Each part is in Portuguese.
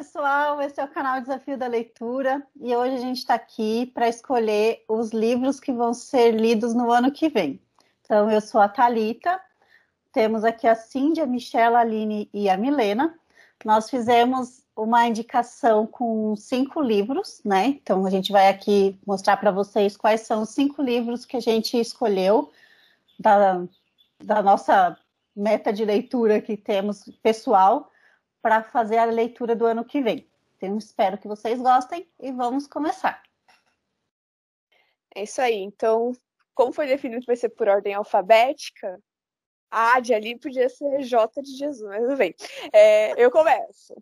pessoal, esse é o canal Desafio da Leitura e hoje a gente está aqui para escolher os livros que vão ser lidos no ano que vem. Então, eu sou a Talita, temos aqui a Cindy, a Michelle, a Aline e a Milena. Nós fizemos uma indicação com cinco livros, né? Então, a gente vai aqui mostrar para vocês quais são os cinco livros que a gente escolheu da, da nossa meta de leitura que temos pessoal para fazer a leitura do ano que vem. Então, espero que vocês gostem e vamos começar. É isso aí. Então, como foi definido que vai ser por ordem alfabética, A de ali podia ser J de Jesus, mas tudo bem. É, eu começo.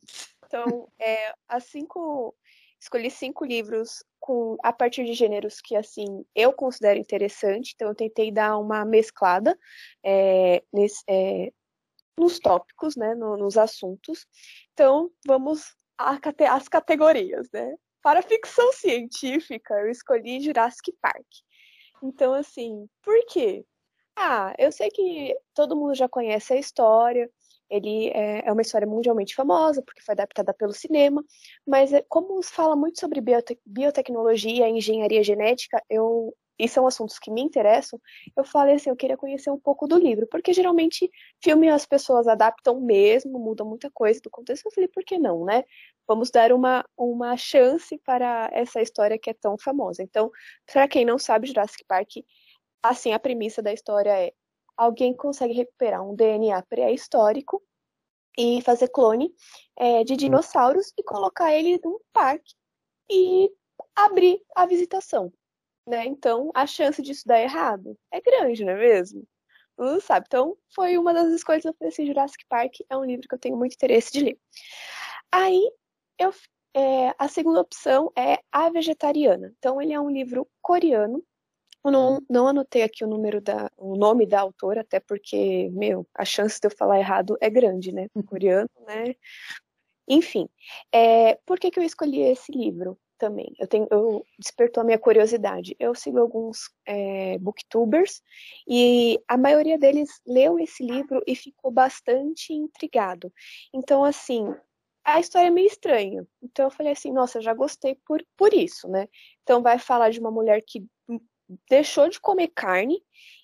Então, é, as cinco, escolhi cinco livros com, a partir de gêneros que, assim, eu considero interessante. Então, eu tentei dar uma mesclada é, nesse, é, nos tópicos, né, no, nos assuntos. Então, vamos às categorias, né? Para ficção científica, eu escolhi Jurassic Park. Então, assim, por quê? Ah, eu sei que todo mundo já conhece a história, ele é, é uma história mundialmente famosa, porque foi adaptada pelo cinema, mas é, como fala muito sobre biote biotecnologia e engenharia genética, eu e são assuntos que me interessam, eu falei assim, eu queria conhecer um pouco do livro, porque geralmente filme as pessoas adaptam mesmo, mudam muita coisa do contexto. Eu falei, por que não, né? Vamos dar uma, uma chance para essa história que é tão famosa. Então, para quem não sabe, Jurassic Park, assim, a premissa da história é alguém consegue recuperar um DNA pré-histórico e fazer clone é, de dinossauros e colocar ele num parque e abrir a visitação né? Então, a chance disso dar errado é grande, não é mesmo? Não sabe. Então, foi uma das escolhas que eu falei assim, Jurassic Park é um livro que eu tenho muito interesse de ler. Aí, eu, é, a segunda opção é A Vegetariana. Então, ele é um livro coreano. Eu não, não anotei aqui o número da, o nome da autora, até porque, meu, a chance de eu falar errado é grande, né? Coreano, né? Enfim, é, por que, que eu escolhi esse livro? Também. Eu tenho, eu despertou a minha curiosidade. Eu sigo alguns é, booktubers e a maioria deles leu esse livro e ficou bastante intrigado. Então, assim, a história é meio estranha. Então eu falei assim, nossa, já gostei por, por isso, né? Então vai falar de uma mulher que deixou de comer carne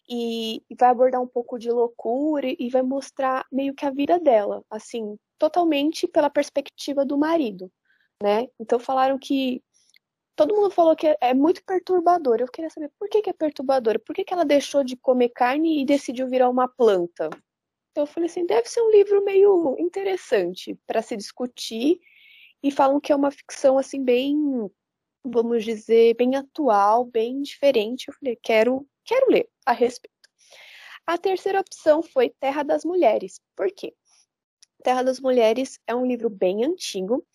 e, e vai abordar um pouco de loucura e vai mostrar meio que a vida dela, assim, totalmente pela perspectiva do marido né? Então falaram que todo mundo falou que é muito perturbador. Eu queria saber por que, que é perturbador, por que, que ela deixou de comer carne e decidiu virar uma planta. Então eu falei assim, deve ser um livro meio interessante para se discutir e falam que é uma ficção assim bem, vamos dizer, bem atual, bem diferente. Eu falei, quero, quero ler a respeito. A terceira opção foi Terra das Mulheres. Por quê? Terra das Mulheres é um livro bem antigo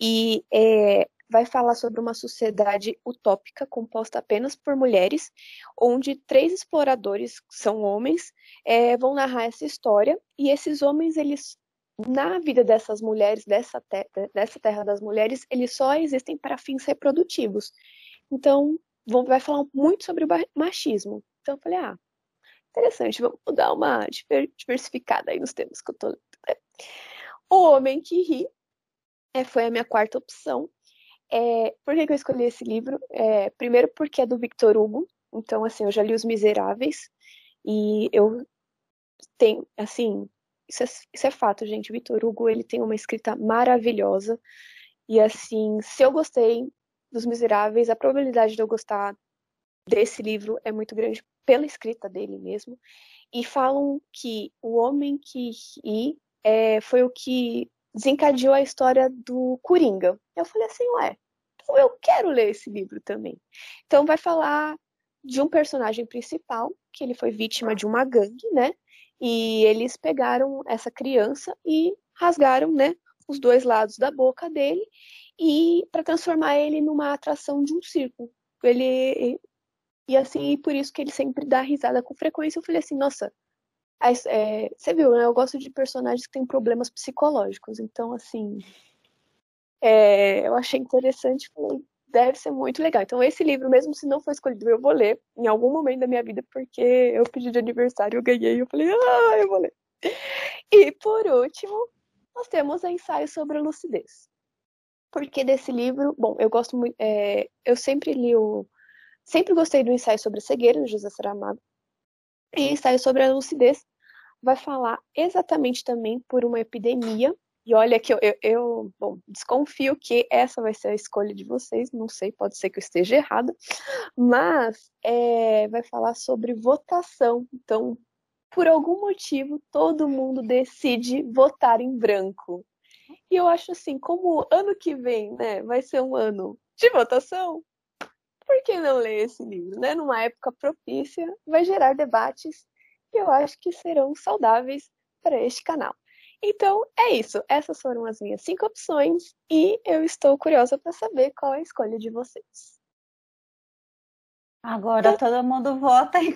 e é, vai falar sobre uma sociedade utópica composta apenas por mulheres, onde três exploradores, que são homens, é, vão narrar essa história e esses homens, eles na vida dessas mulheres, dessa, te dessa terra das mulheres, eles só existem para fins reprodutivos. Então, vão, vai falar muito sobre o machismo. Então, eu falei, ah, interessante, vamos dar uma diversificada aí nos temas que eu tô o Homem que Ri é, foi a minha quarta opção. É, por que, que, eu escolhi esse livro? É, primeiro porque é do Victor Hugo, então assim, eu já li Os Miseráveis e eu tenho, assim, isso é, isso é fato, gente. O Victor Hugo, ele tem uma escrita maravilhosa e assim, se eu gostei dos Miseráveis, a probabilidade de eu gostar desse livro é muito grande pela escrita dele mesmo. E falam que o homem que ri é, foi o que desencadeou a história do Coringa. Eu falei assim, ué, então eu quero ler esse livro também. Então vai falar de um personagem principal, que ele foi vítima de uma gangue, né? E eles pegaram essa criança e rasgaram, né, os dois lados da boca dele e para transformar ele numa atração de um circo. Ele e assim, por isso que ele sempre dá risada com frequência. Eu falei assim, nossa, é, você viu, né? Eu gosto de personagens que têm problemas psicológicos. Então, assim, é, eu achei interessante. Deve ser muito legal. Então, esse livro, mesmo se não for escolhido, eu vou ler em algum momento da minha vida, porque eu pedi de aniversário, eu ganhei, eu falei, ah, eu vou ler. E por último, nós temos ensaio sobre a lucidez. porque desse livro, bom, eu gosto muito, é, eu sempre li o, sempre gostei do ensaio sobre a cegueira do José Saramago, e ensaio sobre a lucidez vai falar exatamente também por uma epidemia e olha que eu, eu, eu bom, desconfio que essa vai ser a escolha de vocês, não sei, pode ser que eu esteja errada, mas é, vai falar sobre votação. Então, por algum motivo, todo mundo decide votar em branco. E eu acho assim, como ano que vem, né, vai ser um ano de votação, por que não ler esse livro, né? Numa época propícia, vai gerar debates que eu acho que serão saudáveis para este canal. Então, é isso. Essas foram as minhas cinco opções e eu estou curiosa para saber qual é a escolha de vocês. Agora todo mundo vota em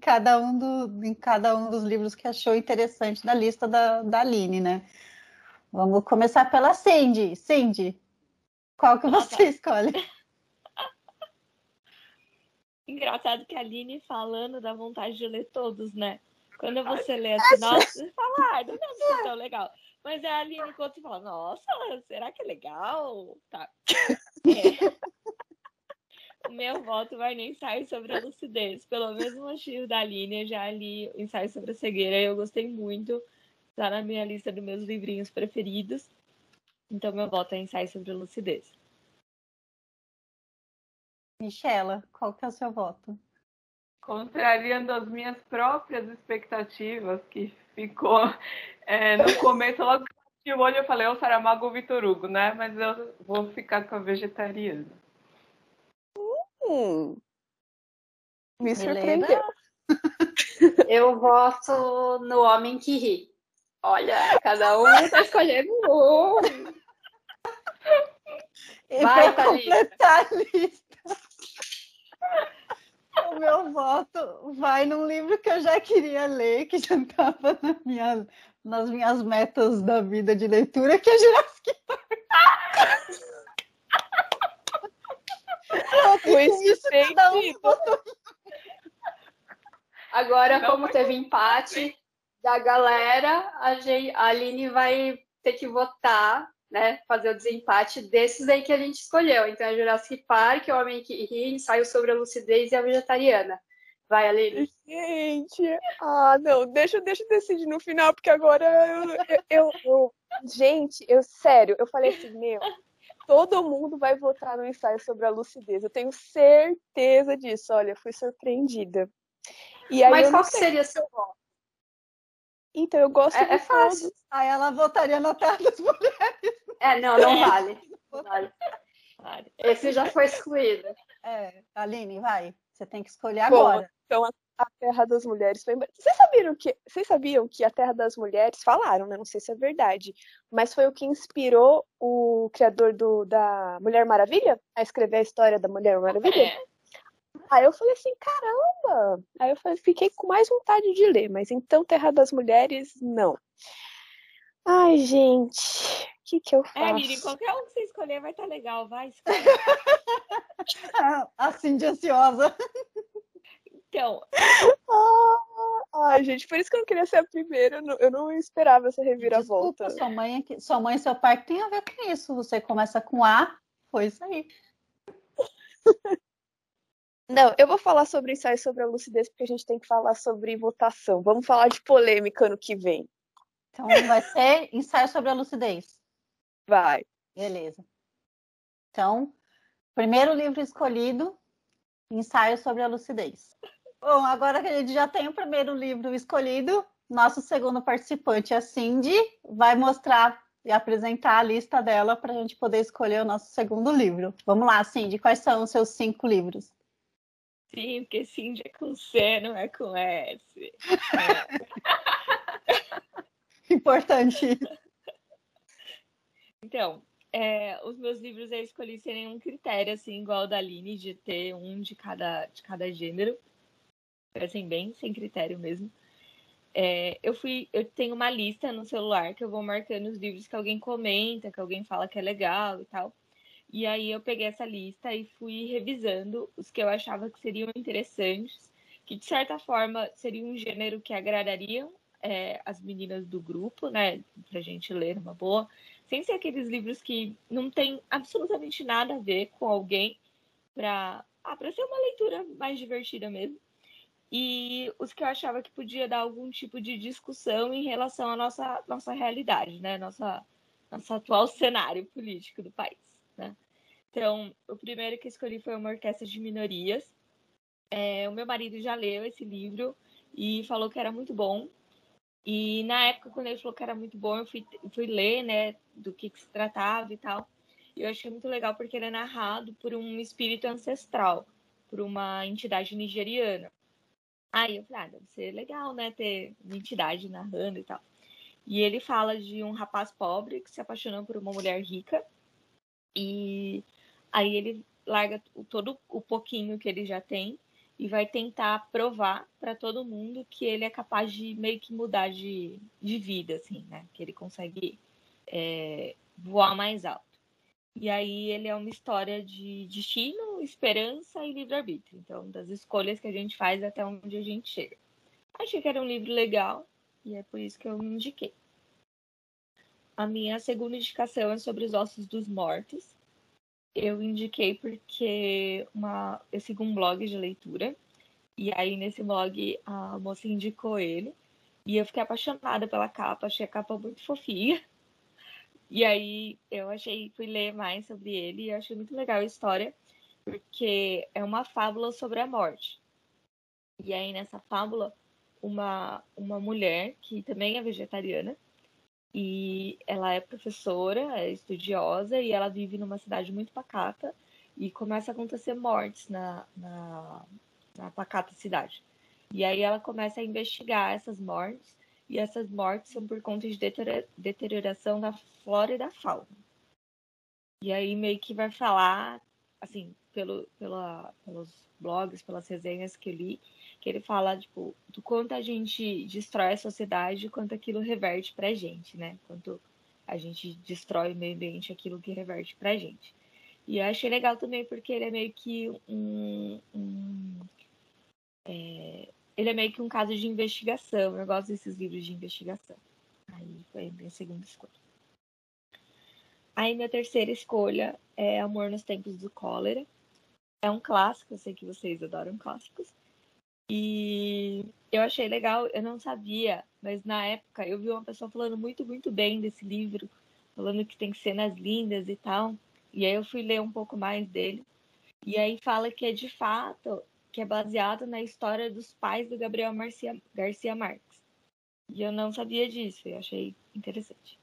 cada, um do, em cada um dos livros que achou interessante da lista da, da Aline, né? Vamos começar pela Cindy. Cindy, qual que você escolhe? Engraçado que a Aline falando da vontade de ler todos, né? Quando você lê assim, nossa, você fala, ah, não é tão legal. Mas é a Aline quando você fala, nossa, será que é legal? Tá. É. O meu voto vai no ensaio sobre a lucidez. Pelo mesmo motivo da Aline, eu já li o ensaio sobre a cegueira e eu gostei muito. Está na minha lista dos meus livrinhos preferidos. Então, meu voto é ensaio sobre a lucidez. Michela, qual que é o seu voto? contrariando as minhas próprias expectativas, que ficou é, no começo, logo que o olho eu falei, o Saramago ou Vitor Hugo, né? Mas eu vou ficar com a vegetariana. Hum. Me surpreendeu. Eu voto no Homem que Ri. Olha, cada um tá escolhendo um. Vai, completar a lista o meu voto vai num livro que eu já queria ler, que já estava na minha, nas minhas metas da vida de leitura, que é Jurassic Park. Agora, como teve empate da galera, a Aline vai ter que votar né, fazer o desempate desses aí que a gente escolheu. Então é Jurassic Park, O Homem que Ri, Ensaio sobre a Lucidez e a Vegetariana. Vai, Aline. Gente, ah, não, deixa, deixa eu decidir no final, porque agora eu, eu, eu, eu, Gente, eu, sério, eu falei assim, meu, todo mundo vai votar no ensaio sobre a lucidez. Eu tenho certeza disso. Olha, fui surpreendida. Mas qual seria seu voto? Então, eu gosto é, é fácil. Aí ela votaria na Terra das Mulheres. É, não, não vale. Não vale. Esse já foi excluído. É, Aline, vai. Você tem que escolher agora. Bom, então, a Terra das Mulheres foi. Vocês sabiam que, vocês sabiam que a Terra das Mulheres falaram, né? Não sei se é verdade, mas foi o que inspirou o criador do, da Mulher Maravilha a escrever a história da Mulher Maravilha? É. Aí eu falei assim, caramba! Aí eu falei, fiquei com mais vontade de ler, mas então Terra das Mulheres, não. Ai, gente, que que eu faço? É, Miri, qualquer um que você escolher vai estar tá legal, vai. assim de ansiosa. Então. Ah, ai, gente, por isso que eu não queria ser a primeira. Eu não, eu não esperava essa reviravolta. Desculpa, sua mãe, é sua mãe e seu pai tem a ver com isso. Você começa com A, foi isso aí. Não, eu vou falar sobre ensaio sobre a lucidez, porque a gente tem que falar sobre votação. Vamos falar de polêmica ano que vem. Então vai ser ensaio sobre a lucidez. Vai. Beleza. Então, primeiro livro escolhido, ensaio sobre a lucidez. Bom, agora que a gente já tem o primeiro livro escolhido, nosso segundo participante, a Cindy, vai mostrar e apresentar a lista dela para a gente poder escolher o nosso segundo livro. Vamos lá, Cindy, quais são os seus cinco livros? Sim, porque Cindy é com C, não é com S. É. Importante. Então, é, os meus livros eu escolhi sem nenhum critério, assim, igual o da Aline, de ter um de cada, de cada gênero. Assim, bem sem critério mesmo. É, eu fui, eu tenho uma lista no celular que eu vou marcando os livros que alguém comenta, que alguém fala que é legal e tal. E aí eu peguei essa lista e fui revisando os que eu achava que seriam interessantes, que de certa forma seria um gênero que agradariam é, as meninas do grupo, né? Pra gente ler uma boa. Sem ser aqueles livros que não tem absolutamente nada a ver com alguém, para ah, ser uma leitura mais divertida mesmo. E os que eu achava que podia dar algum tipo de discussão em relação à nossa, nossa realidade, né? Nossa, nosso atual cenário político do país, né? Então, o primeiro que escolhi foi uma orquestra de minorias. É, o meu marido já leu esse livro e falou que era muito bom. E na época, quando ele falou que era muito bom, eu fui, fui ler, né, do que, que se tratava e tal. E eu achei muito legal porque ele é narrado por um espírito ancestral, por uma entidade nigeriana. Aí eu falei, ah, deve ser legal, né, ter uma entidade narrando e tal. E ele fala de um rapaz pobre que se apaixonou por uma mulher rica. E aí ele larga todo o pouquinho que ele já tem e vai tentar provar para todo mundo que ele é capaz de meio que mudar de, de vida, assim, né? Que ele consegue é, voar mais alto. E aí ele é uma história de destino, esperança e livre-arbítrio. Então, das escolhas que a gente faz até onde a gente chega. Achei que era um livro legal e é por isso que eu me indiquei. A minha segunda indicação é sobre os ossos dos mortos eu indiquei porque uma, eu sigo um blog de leitura. E aí, nesse blog, a moça indicou ele. E eu fiquei apaixonada pela capa, achei a capa muito fofinha. E aí, eu achei, fui ler mais sobre ele e achei muito legal a história, porque é uma fábula sobre a morte. E aí, nessa fábula, uma, uma mulher que também é vegetariana, e ela é professora, é estudiosa e ela vive numa cidade muito pacata e começa a acontecer mortes na, na, na pacata cidade. E aí ela começa a investigar essas mortes e essas mortes são por conta de deterioração da flora e da fauna. E aí meio que vai falar, assim, pelo, pela, pelos blogs, pelas resenhas que eu li, que ele fala, tipo, do quanto a gente destrói a sociedade, quanto aquilo reverte pra gente, né? Quanto a gente destrói o meio ambiente, aquilo que reverte pra gente. E eu achei legal também porque ele é meio que um. um é, ele é meio que um caso de investigação. Eu gosto desses livros de investigação. Aí foi a minha segunda escolha. Aí minha terceira escolha é Amor nos Tempos do Cólera. É um clássico, eu sei que vocês adoram clássicos. E eu achei legal, eu não sabia, mas na época eu vi uma pessoa falando muito, muito bem desse livro, falando que tem cenas lindas e tal. E aí eu fui ler um pouco mais dele. E aí fala que é de fato, que é baseado na história dos pais do Gabriel Marcia, Garcia Marques. E eu não sabia disso, eu achei interessante.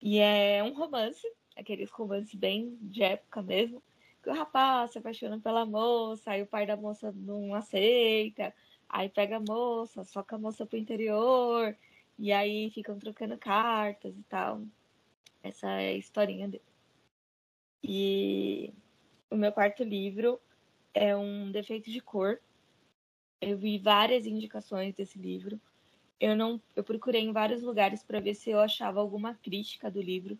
E é um romance, aqueles romances bem de época mesmo, o rapaz se apaixona pela moça, aí o pai da moça não aceita, aí pega a moça, soca a moça pro interior, e aí ficam trocando cartas e tal. Essa é a historinha dele. E o meu quarto livro é um defeito de cor. Eu vi várias indicações desse livro. Eu não, eu procurei em vários lugares para ver se eu achava alguma crítica do livro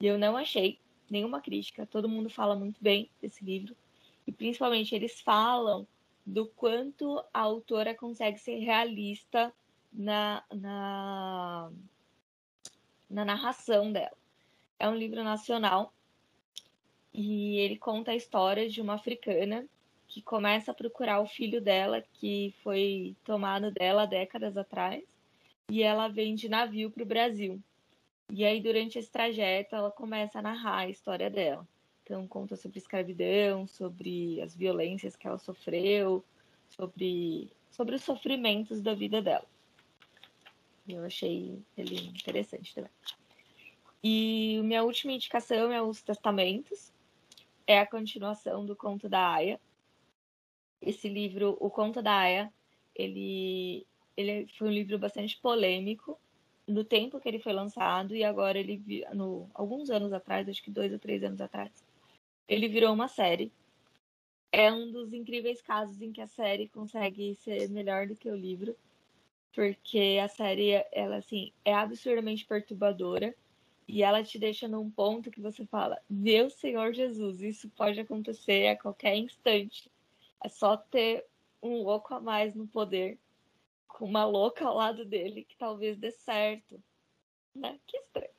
e eu não achei nenhuma crítica, todo mundo fala muito bem desse livro. E principalmente eles falam do quanto a autora consegue ser realista na, na, na narração dela. É um livro nacional e ele conta a história de uma africana que começa a procurar o filho dela que foi tomado dela décadas atrás e ela vem de navio para o Brasil. E aí, durante esse trajeto, ela começa a narrar a história dela. Então, conta sobre escravidão, sobre as violências que ela sofreu, sobre, sobre os sofrimentos da vida dela. Eu achei ele interessante também. E minha última indicação é Os Testamentos. É a continuação do Conto da Aya. Esse livro, O Conto da Aya, ele, ele foi um livro bastante polêmico, no tempo que ele foi lançado e agora ele no alguns anos atrás, acho que dois ou três anos atrás, ele virou uma série. É um dos incríveis casos em que a série consegue ser melhor do que o livro, porque a série ela assim é absurdamente perturbadora e ela te deixa num ponto que você fala: Meu Senhor Jesus, isso pode acontecer a qualquer instante. É só ter um louco a mais no poder com uma louca ao lado dele que talvez dê certo. Né? Que estranho.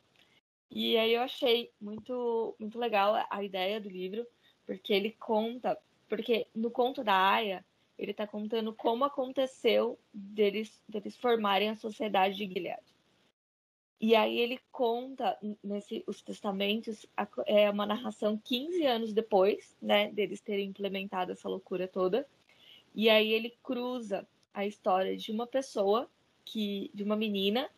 E aí eu achei muito, muito legal a ideia do livro, porque ele conta, porque no conto da Aya, ele está contando como aconteceu deles, deles formarem a sociedade de Gilead. E aí ele conta nesse os testamentos é uma narração 15 anos depois, né, deles terem implementado essa loucura toda. E aí ele cruza a história de uma pessoa que de uma menina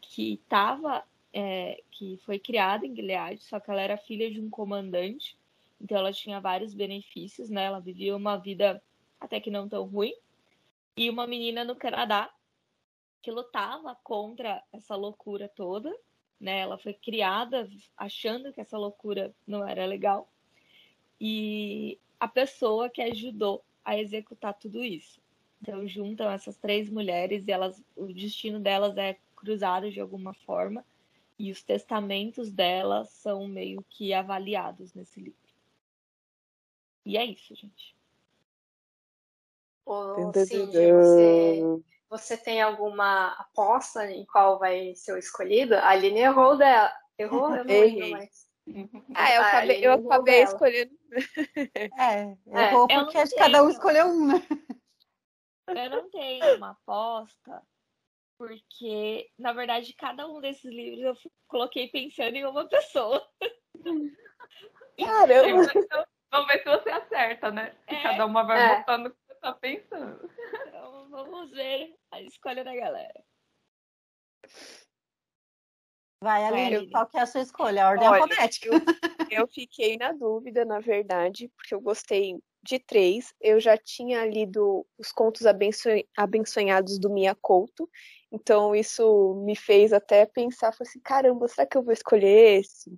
que estava é, que foi criada em Gilead, só que ela era filha de um comandante, então ela tinha vários benefícios, né? Ela vivia uma vida até que não tão ruim. E uma menina no Canadá que lutava contra essa loucura toda, né? Ela foi criada achando que essa loucura não era legal. E a pessoa que ajudou a executar tudo isso. Então juntam essas três mulheres e elas, o destino delas é cruzado de alguma forma e os testamentos delas são meio que avaliados nesse livro. E é isso, gente. Ô, Cindy, você, você tem alguma aposta em qual vai ser o escolhido? A Aline errou dela. Errou? Eu não lembro mais. Ah, eu acabei, eu acabei escolhendo. É, errou é, porque cada um escolheu um, né? Eu não tenho uma aposta, porque, na verdade, cada um desses livros eu coloquei pensando em uma pessoa. Caramba! Então, vamos ver se você acerta, né? É, cada uma vai é. botando o que você tá pensando. Então, vamos ver a escolha da galera. Vai, Aline, qual que é a sua escolha? A ordem Olha, alfabética. Eu, eu fiquei na dúvida, na verdade, porque eu gostei de três. Eu já tinha lido os contos abençoados do Mia Couto, então isso me fez até pensar, falei assim, caramba, será que eu vou escolher esse?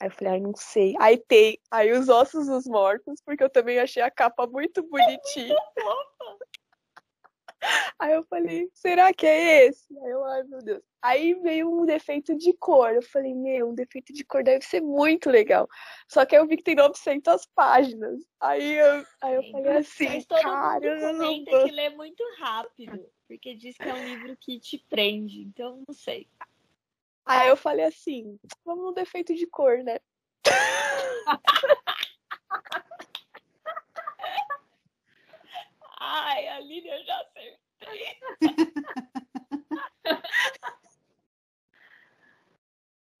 Aí eu falei, ai, não sei. Aí tem, aí os ossos dos mortos, porque eu também achei a capa muito bonitinha. Aí eu falei, será que é esse? Aí eu, ai meu Deus. Aí veio um defeito de cor. Eu falei, meu, um defeito de cor deve ser muito legal. Só que eu vi que tem 900 páginas. Aí eu, aí eu falei assim, Mas todo cara, mundo comenta que lê muito rápido. Porque diz que é um livro que te prende. Então, não sei. Aí eu falei assim, vamos no defeito de cor, né? Ai, Aline, eu já acertei.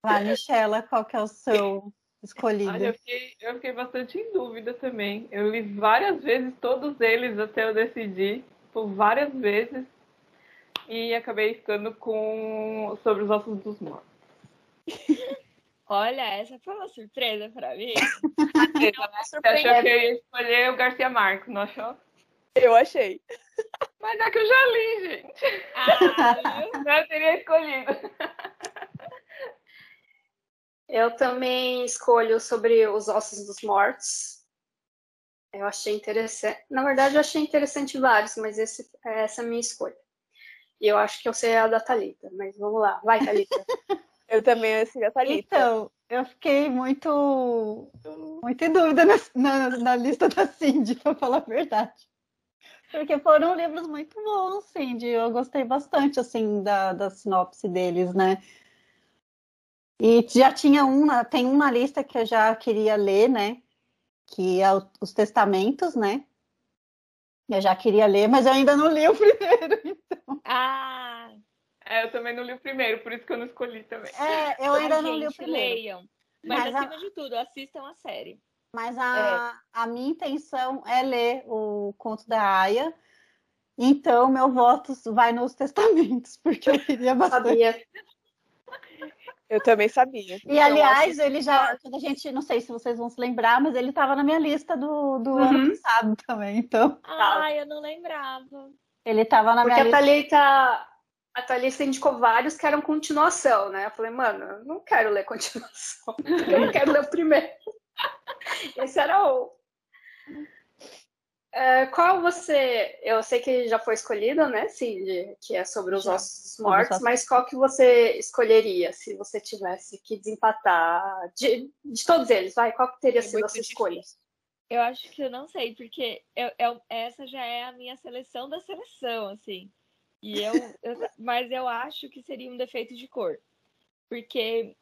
Vai, Michela, qual que é o seu escolhido? Olha, eu, fiquei, eu fiquei bastante em dúvida também. Eu li várias vezes, todos eles, até eu decidir, por várias vezes, e acabei ficando com sobre os ossos dos mortos. Olha, essa foi uma surpresa para mim. Você achou que eu ia escolher o Garcia Marques, não achou? Eu achei. Mas é que eu já li, gente. Ah, eu teria escolhido. Eu também escolho sobre os ossos dos mortos. Eu achei interessante. Na verdade, eu achei interessante vários, mas esse, essa é a minha escolha. E eu acho que eu sei a da Thalita, mas vamos lá. Vai, Thalita. eu também sei a Thalita. Então, eu fiquei muito, muito em dúvida na, na, na lista da Cindy, para falar a verdade. Porque foram livros muito bons, Cindy. Eu gostei bastante, assim, da, da sinopse deles, né? E já tinha um, tem um na lista que eu já queria ler, né? Que é o, os testamentos, né? Eu já queria ler, mas eu ainda não li o primeiro, então. Ah! É, eu também não li o primeiro, por isso que eu não escolhi também. É, eu ainda não li o primeiro. Leiam. Mas, mas acima a... de tudo, assistam a série. Mas a, é. a minha intenção é ler o conto da Aya. Então, meu voto vai nos testamentos, porque eu queria bastante. Sabia. Eu também sabia. E, aliás, ele já. A gente, não sei se vocês vão se lembrar, mas ele estava na minha lista do, do uhum. ano passado também. Então. Ah, eu não lembrava. Ele estava na porque minha a lista. Thalita, a Thalita indicou vários que eram continuação, né? Eu falei, mano, eu não quero ler continuação. Eu não quero ler o primeiro. Esse era o. É, qual você. Eu sei que já foi escolhido, né, Cindy? Que é sobre os já. ossos mortos, mas qual que você escolheria se você tivesse que desempatar? De, de todos eles, vai, qual que teria é sido a sua escolha? Eu acho que eu não sei, porque eu, eu, essa já é a minha seleção da seleção, assim. E eu, eu, mas eu acho que seria um defeito de cor. Porque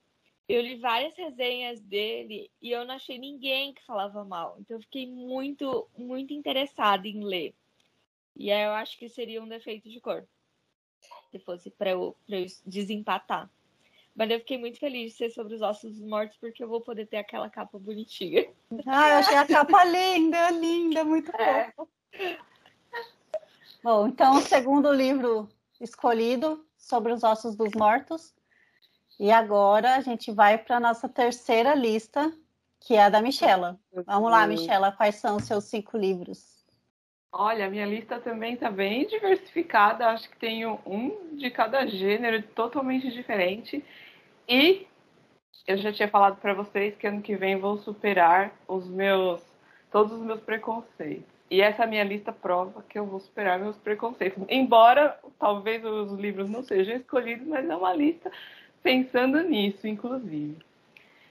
eu li várias resenhas dele e eu não achei ninguém que falava mal. Então eu fiquei muito, muito interessada em ler. E aí eu acho que seria um defeito de cor. Se fosse para eu, eu desempatar. Mas eu fiquei muito feliz de ser sobre os ossos dos mortos, porque eu vou poder ter aquela capa bonitinha. Ah, eu achei a capa linda, linda, muito é. fofa. Bom, então o segundo livro escolhido sobre os ossos dos mortos. E agora a gente vai para a nossa terceira lista, que é a da Michela. Vamos lá, Michela, quais são os seus cinco livros? Olha, a minha lista também está bem diversificada. Acho que tenho um de cada gênero, totalmente diferente. E eu já tinha falado para vocês que ano que vem vou superar os meus todos os meus preconceitos. E essa minha lista prova que eu vou superar meus preconceitos. Embora talvez os livros não sejam escolhidos, mas é uma lista pensando nisso, inclusive.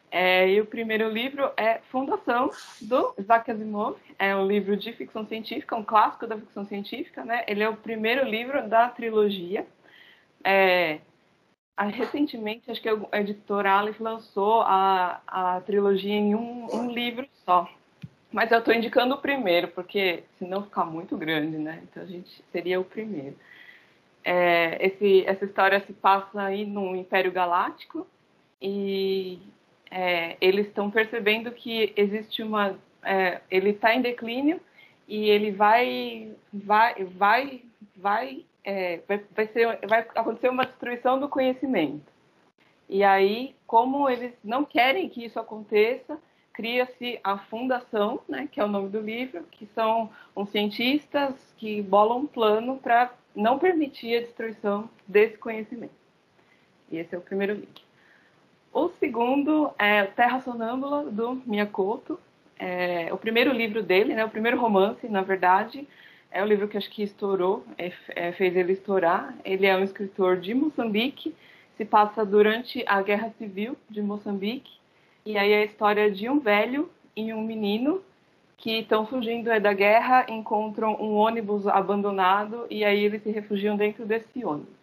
É, e o primeiro livro é Fundação, do Isaac Asimov. É um livro de ficção científica, um clássico da ficção científica. Né? Ele é o primeiro livro da trilogia. É, recentemente, acho que a editora Alice lançou a, a trilogia em um, um livro só. Mas eu estou indicando o primeiro, porque senão fica muito grande, né? Então a gente seria o primeiro. É, esse, essa história se passa aí no Império Galáctico e é, eles estão percebendo que existe uma. É, ele está em declínio e ele vai, vai, vai, vai, é, vai, vai, ser, vai acontecer uma destruição do conhecimento. E aí, como eles não querem que isso aconteça, cria-se a fundação, né, que é o nome do livro, que são uns cientistas que bolam um plano para não permitir a destruição desse conhecimento. E esse é o primeiro livro. O segundo é Terra Sonâmbula, do Miyakoto. É o primeiro livro dele, né, o primeiro romance, na verdade, é o livro que acho que estourou, é, é, fez ele estourar. Ele é um escritor de Moçambique, se passa durante a Guerra Civil de Moçambique e aí é a história de um velho e um menino que estão fugindo da guerra, encontram um ônibus abandonado e aí eles se refugiam dentro desse ônibus.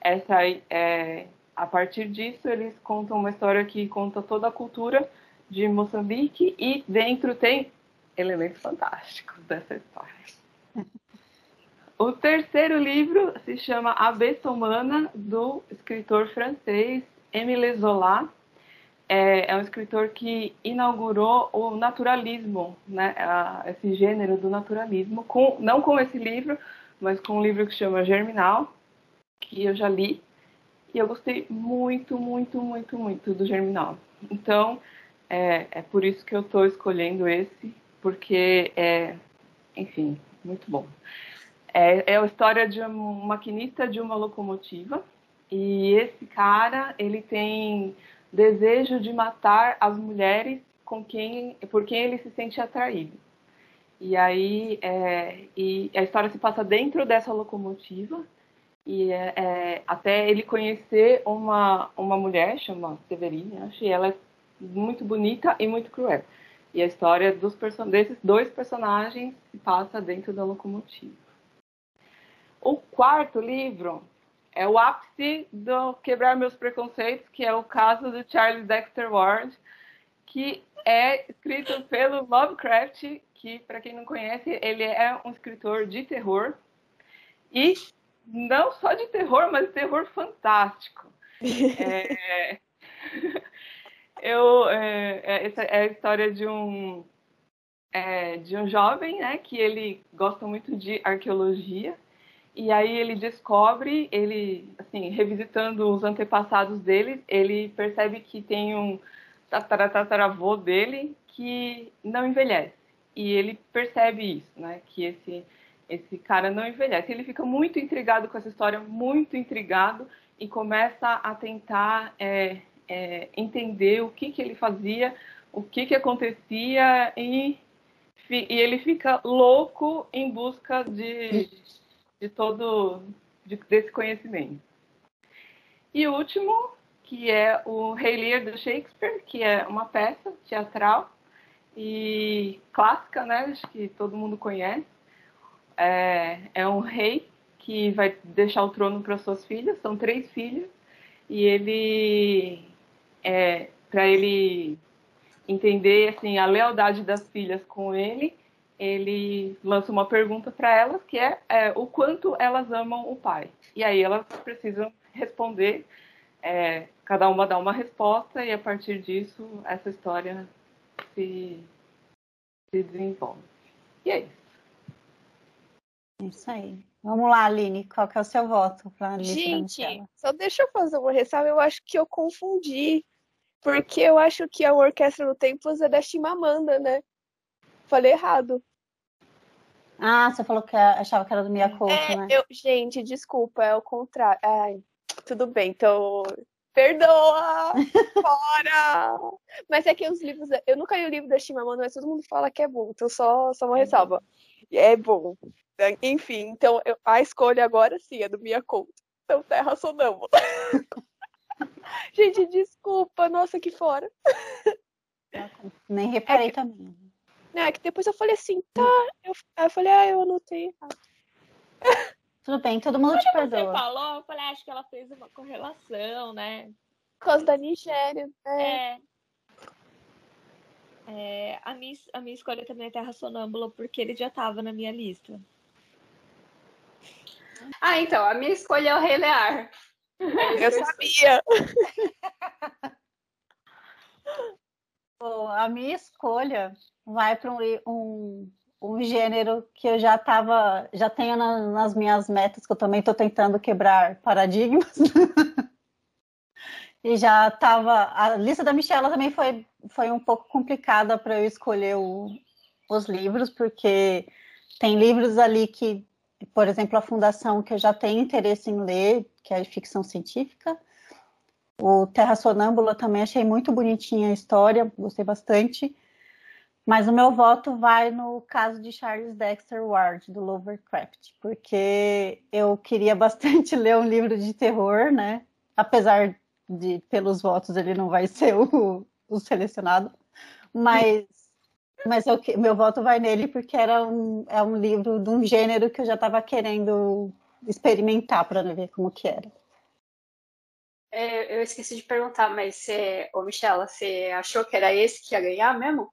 Essa é, a partir disso eles contam uma história que conta toda a cultura de Moçambique e dentro tem elementos fantásticos dessa história. O terceiro livro se chama A Besta Humana, do escritor francês Émile Zola é, é, um escritor que inaugurou o naturalismo, né, a, esse gênero do naturalismo, com, não com esse livro, mas com um livro que chama Germinal, que eu já li, e eu gostei muito, muito, muito, muito do Germinal. Então, é, é por isso que eu estou escolhendo esse, porque é, enfim, muito bom. É, é a história de um maquinista de uma locomotiva, e esse cara, ele tem desejo de matar as mulheres com quem, por quem ele se sente atraído. E aí é, e a história se passa dentro dessa locomotiva e é, é, até ele conhecer uma, uma mulher chama Severine, acho, e ela é muito bonita e muito cruel. E a história dos desses dois personagens se passa dentro da locomotiva. O quarto livro é o ápice do quebrar meus preconceitos, que é o caso do Charles Dexter Ward, que é escrito pelo Lovecraft, que para quem não conhece, ele é um escritor de terror e não só de terror, mas terror fantástico. é, eu, é, é, essa é a história de um é, de um jovem, né, que ele gosta muito de arqueologia e aí ele descobre, ele, assim, revisitando os antepassados dele, ele percebe que tem um tataravô dele que não envelhece. E ele percebe isso, né? Que esse, esse cara não envelhece. Ele fica muito intrigado com essa história, muito intrigado, e começa a tentar é, é, entender o que, que ele fazia, o que, que acontecia, e, e ele fica louco em busca de de todo de, desse conhecimento. E o último, que é o Rei Lear do Shakespeare, que é uma peça teatral e clássica, né? Acho que todo mundo conhece. É, é um rei que vai deixar o trono para suas filhas, são três filhas, e ele é, para ele entender assim a lealdade das filhas com ele, ele lança uma pergunta para elas que é, é, o quanto elas amam o pai. E aí elas precisam responder, é, cada uma dá uma resposta e a partir disso essa história se, se desenvolve. E é isso. Isso aí. Vamos lá, Aline, qual que é o seu voto para a Gente, só deixa eu fazer uma ressalva, eu acho que eu confundi, porque eu acho que a Orquestra do Templos é da Chimamanda, né? Falei errado. Ah, você falou que achava que era do Miyakoto, é, né? Eu, gente, desculpa, é o contrário. Ai, tudo bem, então perdoa! Fora! Mas é que os livros. Eu nunca li o livro da Chimamanda, mas todo mundo fala que é bom, então só, só uma uhum. ressalva. É bom. Enfim, então eu, a escolha agora sim é do Miyakoto. Então, Terra Sonâmbula. Gente, desculpa, nossa, que fora. Nem reparei é também. É que depois eu falei assim, tá. Eu, eu falei, ah, eu anotei errado. Tudo bem, todo mundo Quando te perdoa. você falou, eu falei, acho que ela fez uma correlação, né? Por causa da Nigéria. É. é. é a, minha, a minha escolha também é Terra Sonâmbula, porque ele já estava na minha lista. Ah, então, a minha escolha é o Rei Lear. Eu sabia. Bom, a minha escolha vai para um, um, um, gênero que eu já estava, já tenho na, nas minhas metas, que eu também estou tentando quebrar paradigmas. e já estava. A lista da Michela também foi, foi um pouco complicada para eu escolher o, os livros, porque tem livros ali que por exemplo, a Fundação, que eu já tenho interesse em ler, que é ficção científica. O Terra Sonâmbula também achei muito bonitinha a história, gostei bastante. Mas o meu voto vai no caso de Charles Dexter Ward, do Lovecraft, porque eu queria bastante ler um livro de terror, né? Apesar de, pelos votos, ele não vai ser o, o selecionado. Mas mas eu, meu voto vai nele porque era um, é um livro de um gênero que eu já estava querendo experimentar para ver como que era. É, eu esqueci de perguntar, mas você, ô Michela, você achou que era esse que ia ganhar mesmo?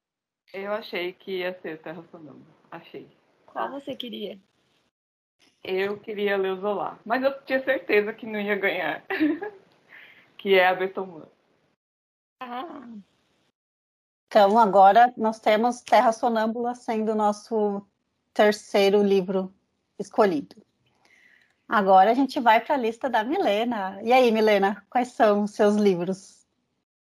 Eu achei que ia ser Terra Sonâmbula. Achei. Qual você queria? Eu queria ler o Zola, mas eu tinha certeza que não ia ganhar. que é a Betomã. Ah. Então, agora nós temos Terra Sonâmbula sendo o nosso terceiro livro escolhido. Agora a gente vai para a lista da Milena. E aí, Milena, quais são os seus livros?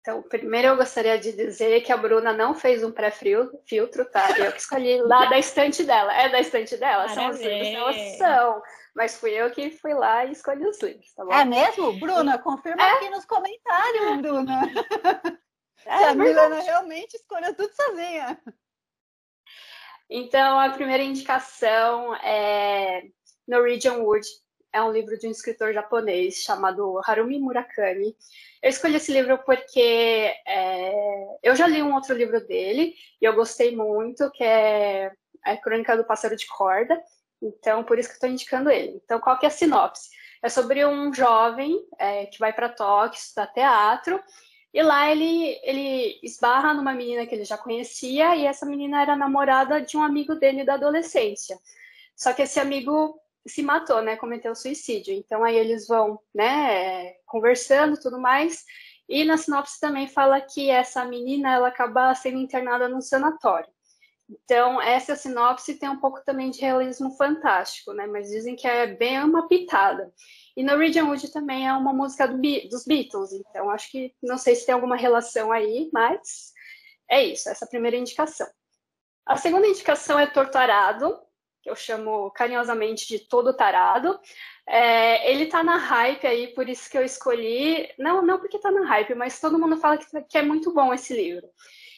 Então, primeiro eu gostaria de dizer que a Bruna não fez um pré-filtro, tá? Eu que escolhi lá da estante dela. É da estante dela, são os livros elas são. Mas fui eu que fui lá e escolhi os livros, tá bom? É mesmo? Bruna, confirma é? aqui nos comentários, Bruna. É, a Milena realmente escolheu tudo sozinha. Então, a primeira indicação é Norwegian Wood. É um livro de um escritor japonês chamado Harumi Murakami. Eu escolhi esse livro porque é, eu já li um outro livro dele e eu gostei muito, que é a Crônica do Pássaro de Corda. Então, por isso que estou indicando ele. Então, qual que é a sinopse? É sobre um jovem é, que vai para Tóquio estudar teatro e lá ele, ele esbarra numa menina que ele já conhecia, e essa menina era namorada de um amigo dele da adolescência. Só que esse amigo se matou, né? Cometeu suicídio. Então aí eles vão, né, conversando tudo mais. E na sinopse também fala que essa menina ela acaba sendo internada num sanatório. Então, essa sinopse tem um pouco também de realismo fantástico, né? Mas dizem que é bem uma pitada. E Norwegian Wood também é uma música do, dos Beatles, então acho que não sei se tem alguma relação aí, mas é isso, essa é a primeira indicação. A segunda indicação é Torturado, que eu chamo carinhosamente de Todo Tarado. É, ele tá na hype aí, por isso que eu escolhi. Não, não porque tá na hype, mas todo mundo fala que, que é muito bom esse livro.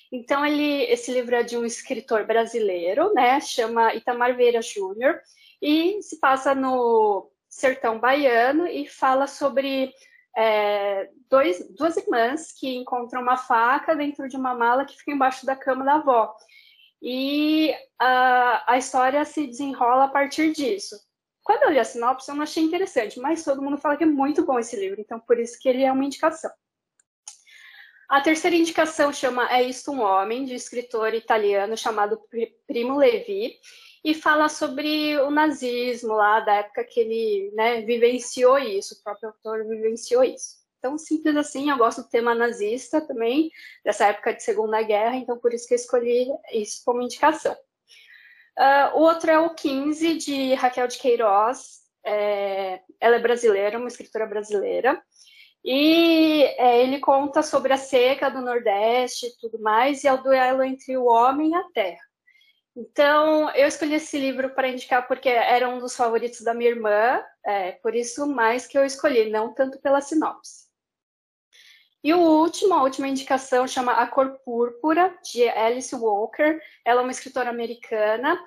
Então, ele, esse livro é de um escritor brasileiro, né? Chama Itamar Vieira Júnior, e se passa no sertão baiano e fala sobre é, dois, duas irmãs que encontram uma faca dentro de uma mala que fica embaixo da cama da avó. E a, a história se desenrola a partir disso. Quando eu li a sinopse, eu não achei interessante, mas todo mundo fala que é muito bom esse livro, então por isso que ele é uma indicação. A terceira indicação chama É Isto um Homem, de escritor italiano chamado Primo Levi, e fala sobre o nazismo lá, da época que ele né, vivenciou isso, o próprio autor vivenciou isso. Então, simples assim, eu gosto do tema nazista também, dessa época de Segunda Guerra, então por isso que eu escolhi isso como indicação. Uh, o outro é o 15, de Raquel de Queiroz. É, ela é brasileira, uma escritora brasileira. E é, ele conta sobre a seca do Nordeste e tudo mais, e é o duelo entre o homem e a terra. Então, eu escolhi esse livro para indicar porque era um dos favoritos da minha irmã, é, por isso mais que eu escolhi, não tanto pela sinopse. E o último, a última indicação chama A Cor Púrpura, de Alice Walker. Ela é uma escritora americana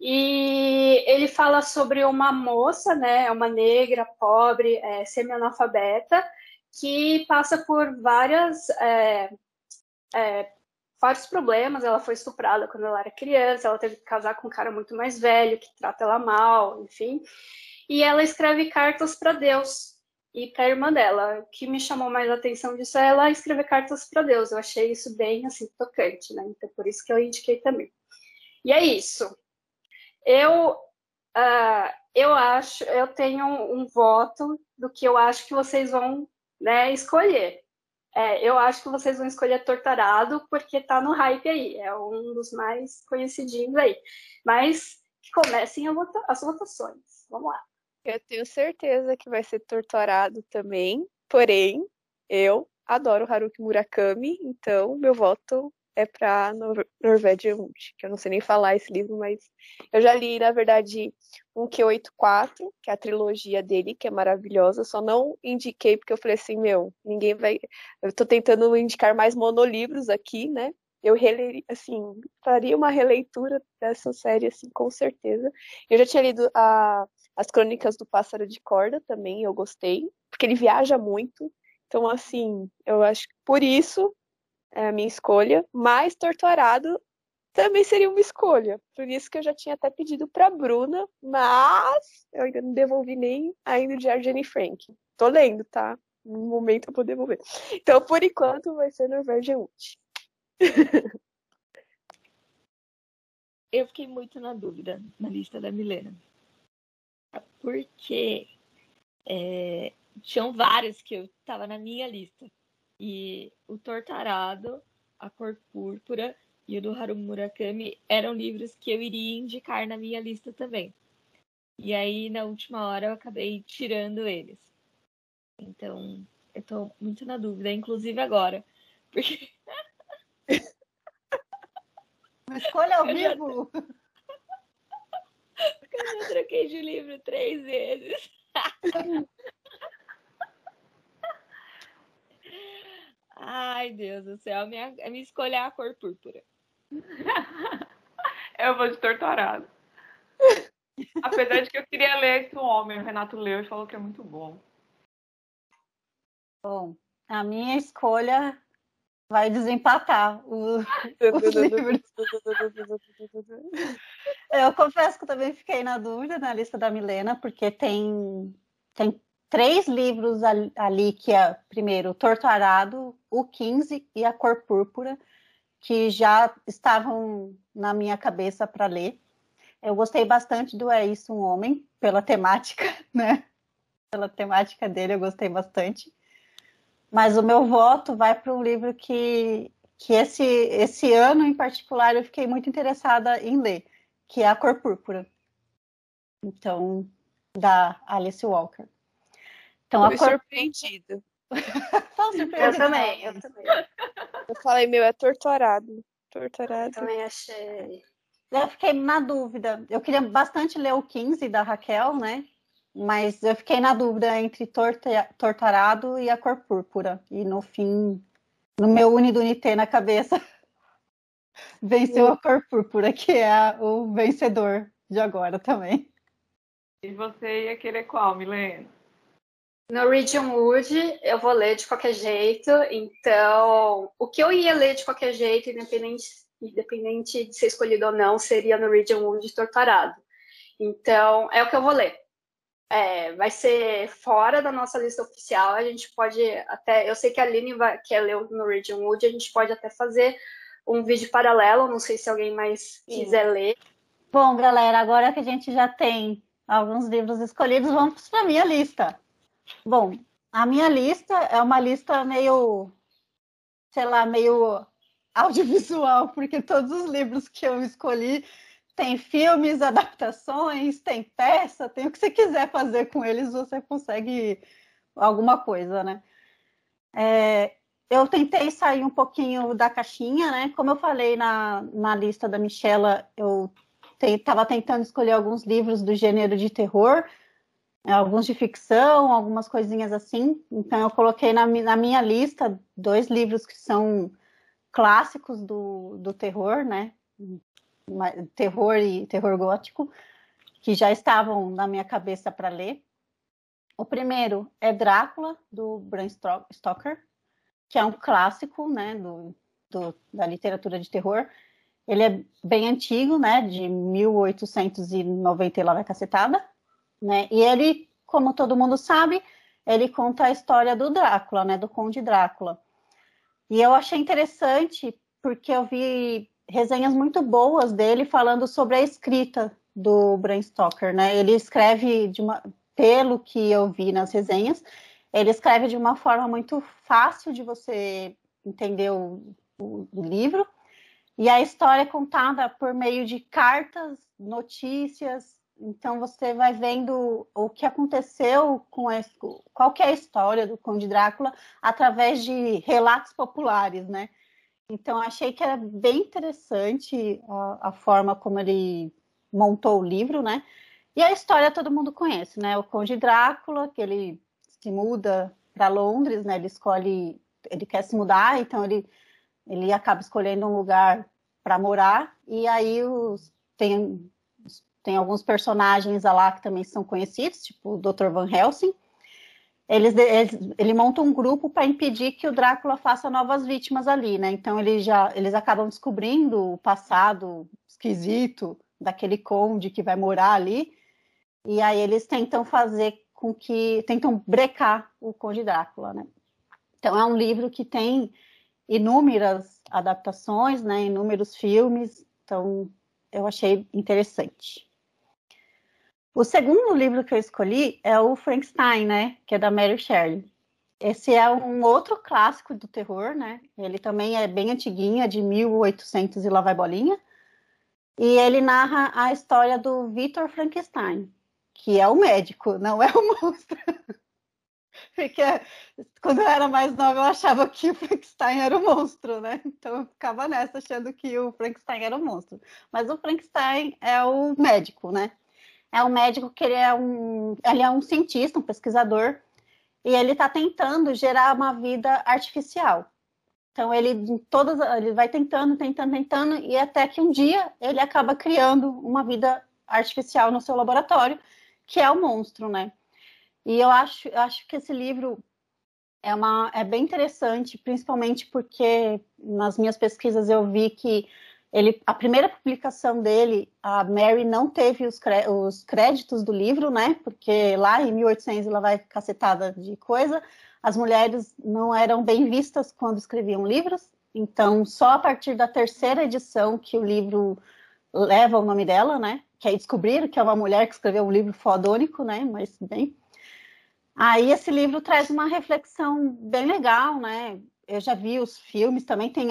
e ele fala sobre uma moça, né, uma negra, pobre, é, semi-analfabeta, que passa por várias, é, é, vários problemas. Ela foi estuprada quando ela era criança, ela teve que casar com um cara muito mais velho, que trata ela mal, enfim. E ela escreve cartas para Deus e para a irmã dela. O que me chamou mais a atenção disso é ela escrever cartas para Deus. Eu achei isso bem assim tocante, né? Então por isso que eu indiquei também. E é isso. Eu uh, eu acho, eu tenho um voto do que eu acho que vocês vão né, escolher. É, eu acho que vocês vão escolher Tortarado porque tá no hype aí, é um dos mais conhecidinhos aí. Mas que comecem as votações. Vamos lá. Eu tenho certeza que vai ser Torturado também, porém, eu adoro Haruki Murakami, então meu voto é para Nor Norvégia Hund, que eu não sei nem falar esse livro, mas eu já li, na verdade, um Q84, que é a trilogia dele, que é maravilhosa, só não indiquei porque eu falei assim, meu, ninguém vai... Eu tô tentando indicar mais monolivros aqui, né? Eu releria, assim, faria uma releitura dessa série, assim, com certeza. Eu já tinha lido a, as Crônicas do Pássaro de Corda também, eu gostei, porque ele viaja muito, então, assim, eu acho que por isso é a minha escolha, mas Torturado também seria uma escolha. Por isso que eu já tinha até pedido para Bruna, mas eu ainda não devolvi nem ainda de Arjane Frank. Tô lendo, tá? No momento eu vou devolver. Então, por enquanto, vai ser Norwegian Wood. eu fiquei muito na dúvida na lista da Milena. Porque é, tinham vários que eu estava na minha lista. E o Tortarado, A Cor Púrpura e o do Haruki Murakami eram livros que eu iria indicar na minha lista também. E aí, na última hora, eu acabei tirando eles. Então, eu tô muito na dúvida, inclusive agora. Porque. Escolha ao vivo! Já... Eu já troquei de livro três vezes. Ai, Deus do céu, minha, minha escolha é a cor púrpura. eu vou de torturado. Apesar de que eu queria ler esse homem, o Renato leu e falou que é muito bom. Bom, a minha escolha vai desempatar o, os livros. eu confesso que eu também fiquei na dúvida na lista da Milena, porque tem, tem três livros ali, que é, primeiro, o Torturado, o 15 e a Cor Púrpura, que já estavam na minha cabeça para ler. Eu gostei bastante do É Isso um Homem, pela temática, né? Pela temática dele, eu gostei bastante. Mas o meu voto vai para um livro que, que esse, esse ano em particular eu fiquei muito interessada em ler, que é A Cor Púrpura. Então, da Alice Walker. Então, a cor... surpreendido. eu também, eu também. Eu falei, meu, é torturado. Torturado. Eu também achei. Eu fiquei na dúvida. Eu queria bastante ler o 15 da Raquel, né? Mas eu fiquei na dúvida entre torta, Tortarado e a cor púrpura. E no fim, no meu Unidunité na cabeça, venceu a cor púrpura, que é o vencedor de agora também. E você ia querer qual, Milena? Norwegian Wood eu vou ler de qualquer jeito, então o que eu ia ler de qualquer jeito, independente, independente de ser escolhido ou não, seria Norwegian Wood torturado. Então é o que eu vou ler. É, vai ser fora da nossa lista oficial. A gente pode até. Eu sei que a Aline vai, quer ler no Region Wood, a gente pode até fazer um vídeo paralelo. Não sei se alguém mais Sim. quiser ler. Bom, galera, agora que a gente já tem alguns livros escolhidos, vamos para a minha lista. Bom, a minha lista é uma lista meio, sei lá, meio audiovisual, porque todos os livros que eu escolhi tem filmes, adaptações, tem peça, tem o que você quiser fazer com eles, você consegue alguma coisa, né? É, eu tentei sair um pouquinho da caixinha, né? Como eu falei na, na lista da Michela, eu estava tentando escolher alguns livros do gênero de terror, alguns de ficção, algumas coisinhas assim. Então eu coloquei na, na minha lista dois livros que são clássicos do, do terror, né? Terror e terror gótico, que já estavam na minha cabeça para ler. O primeiro é Drácula, do Bram Stoker, que é um clássico né, do, do, da literatura de terror. Ele é bem antigo, né, de 1890 e lá vai cacetada. Né, e ele, como todo mundo sabe, ele conta a história do Drácula, né, do Conde Drácula. E eu achei interessante porque eu vi resenhas muito boas dele falando sobre a escrita do Bram Stoker, né? Ele escreve de uma, pelo que eu vi nas resenhas, ele escreve de uma forma muito fácil de você entender o, o, o livro. E a história é contada por meio de cartas, notícias. Então você vai vendo o que aconteceu com esse, qual é a história do Conde Drácula através de relatos populares, né? Então, achei que era bem interessante a, a, forma como ele montou o livro, né? E a história todo mundo conhece, né? O Conde Drácula, que ele se muda para Londres, né? Ele escolhe, ele quer se mudar, então ele, ele acaba escolhendo um lugar para morar. E aí os, tem, tem alguns personagens lá que também são conhecidos, tipo o Dr. Van Helsing, eles, eles, ele monta um grupo para impedir que o Drácula faça novas vítimas ali, né? Então eles já eles acabam descobrindo o passado esquisito daquele conde que vai morar ali, e aí eles tentam fazer com que tentam brecar o Conde Drácula, né? Então é um livro que tem inúmeras adaptações, né? Inúmeros filmes, então eu achei interessante. O segundo livro que eu escolhi é o Frankenstein, né? Que é da Mary Shelley. Esse é um outro clássico do terror, né? Ele também é bem antiguinho, é de 1800 e lá vai bolinha. E ele narra a história do Victor Frankenstein, que é o médico, não é o monstro. Porque quando eu era mais nova, eu achava que o Frankenstein era o monstro, né? Então eu ficava nessa achando que o Frankenstein era o monstro. Mas o Frankenstein é o médico, né? É um médico que ele é um, ele é um cientista, um pesquisador, e ele está tentando gerar uma vida artificial. Então ele todas, ele vai tentando, tentando, tentando, e até que um dia ele acaba criando uma vida artificial no seu laboratório, que é o monstro, né? E eu acho, eu acho que esse livro é, uma, é bem interessante, principalmente porque nas minhas pesquisas eu vi que ele, a primeira publicação dele, a Mary não teve os, os, créditos do livro, né? Porque lá em 1800 ela vai cacetada de coisa. As mulheres não eram bem vistas quando escreviam livros. Então, só a partir da terceira edição que o livro leva o nome dela, né? Que aí descobriram que é uma mulher que escreveu um livro fodônico, né? Mas bem. Aí esse livro traz uma reflexão bem legal, né? Eu já vi os filmes, também tem